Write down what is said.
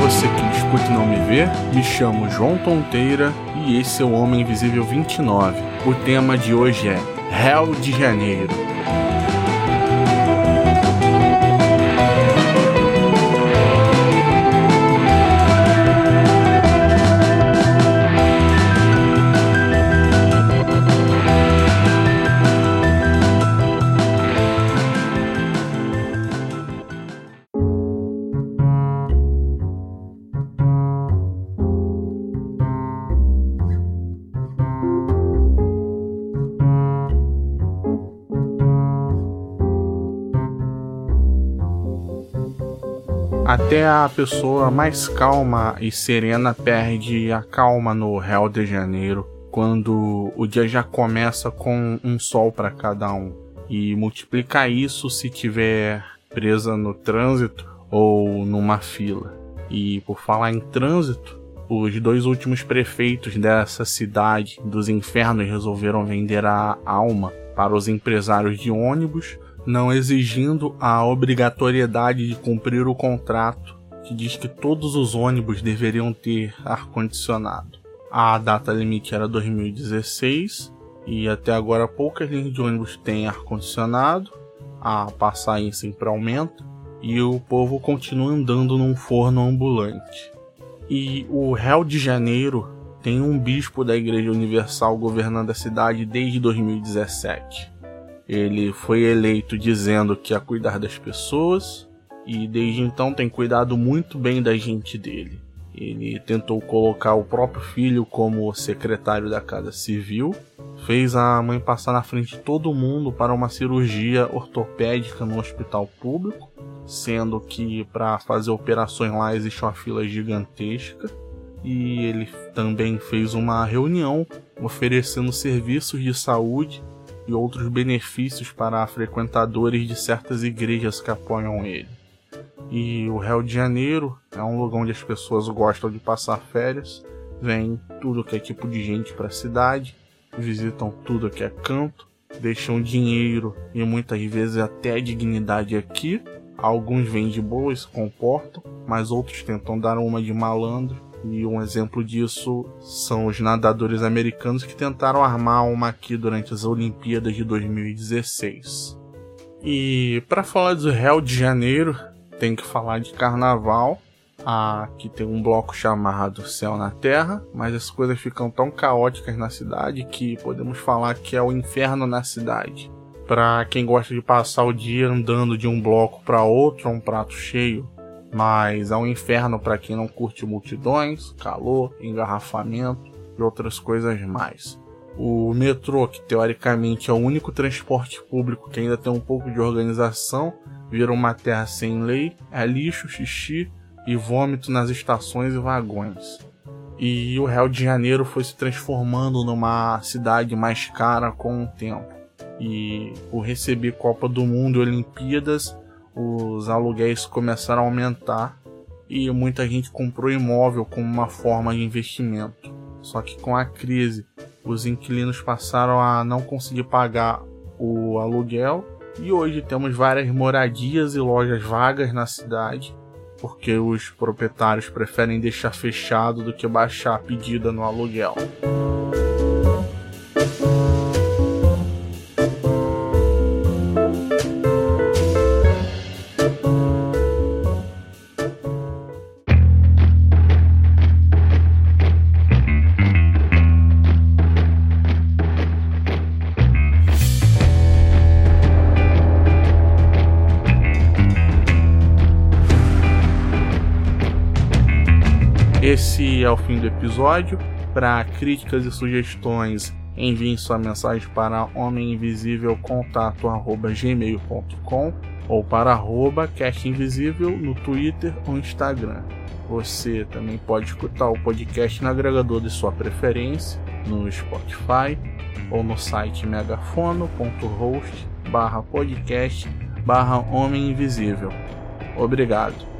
Você que me escuta e não me vê, me chamo João Tonteira e esse é o Homem Invisível 29. O tema de hoje é Réu de Janeiro. Até a pessoa mais calma e serena perde a calma no Rio de Janeiro quando o dia já começa com um sol para cada um. E multiplicar isso se tiver presa no trânsito ou numa fila. E por falar em trânsito, os dois últimos prefeitos dessa cidade dos infernos resolveram vender a alma para os empresários de ônibus não exigindo a obrigatoriedade de cumprir o contrato que diz que todos os ônibus deveriam ter ar-condicionado. A data limite era 2016 e até agora poucas linhas de ônibus têm ar-condicionado, a passagem sempre aumenta e o povo continua andando num forno ambulante. E o Rio de Janeiro tem um bispo da Igreja Universal governando a cidade desde 2017. Ele foi eleito dizendo que ia cuidar das pessoas e desde então tem cuidado muito bem da gente dele. Ele tentou colocar o próprio filho como secretário da Casa Civil, fez a mãe passar na frente de todo mundo para uma cirurgia ortopédica no hospital público, sendo que para fazer operações lá existe uma fila gigantesca. E ele também fez uma reunião oferecendo serviços de saúde e outros benefícios para frequentadores de certas igrejas que apoiam ele. E o Rio de Janeiro é um lugar onde as pessoas gostam de passar férias, vem tudo que é tipo de gente para a cidade, visitam tudo que é canto, deixam dinheiro e muitas vezes até dignidade aqui. Alguns vêm de boa e se comportam, mas outros tentam dar uma de malandro e um exemplo disso são os nadadores americanos que tentaram armar uma aqui durante as Olimpíadas de 2016. E para falar do Rio de Janeiro, tem que falar de carnaval. Aqui tem um bloco chamado Céu na Terra, mas as coisas ficam tão caóticas na cidade que podemos falar que é o inferno na cidade. Para quem gosta de passar o dia andando de um bloco para outro, é um prato cheio mas é um inferno para quem não curte multidões, calor, engarrafamento e outras coisas mais. O metrô, que teoricamente é o único transporte público que ainda tem um pouco de organização, vira uma terra sem lei, é lixo, xixi e vômito nas estações e vagões. E o Rio de Janeiro foi se transformando numa cidade mais cara com o tempo. E por receber Copa do Mundo e Olimpíadas, os aluguéis começaram a aumentar e muita gente comprou imóvel como uma forma de investimento. Só que com a crise, os inquilinos passaram a não conseguir pagar o aluguel e hoje temos várias moradias e lojas vagas na cidade, porque os proprietários preferem deixar fechado do que baixar a pedida no aluguel. Esse é o fim do episódio. Para críticas e sugestões, enviem sua mensagem para homeminvisívelcontato@gmail.com ou para arroba Invisível no Twitter ou Instagram. Você também pode escutar o podcast no agregador de sua preferência, no Spotify ou no site megafono.host barra podcast barra Homem Invisível. Obrigado.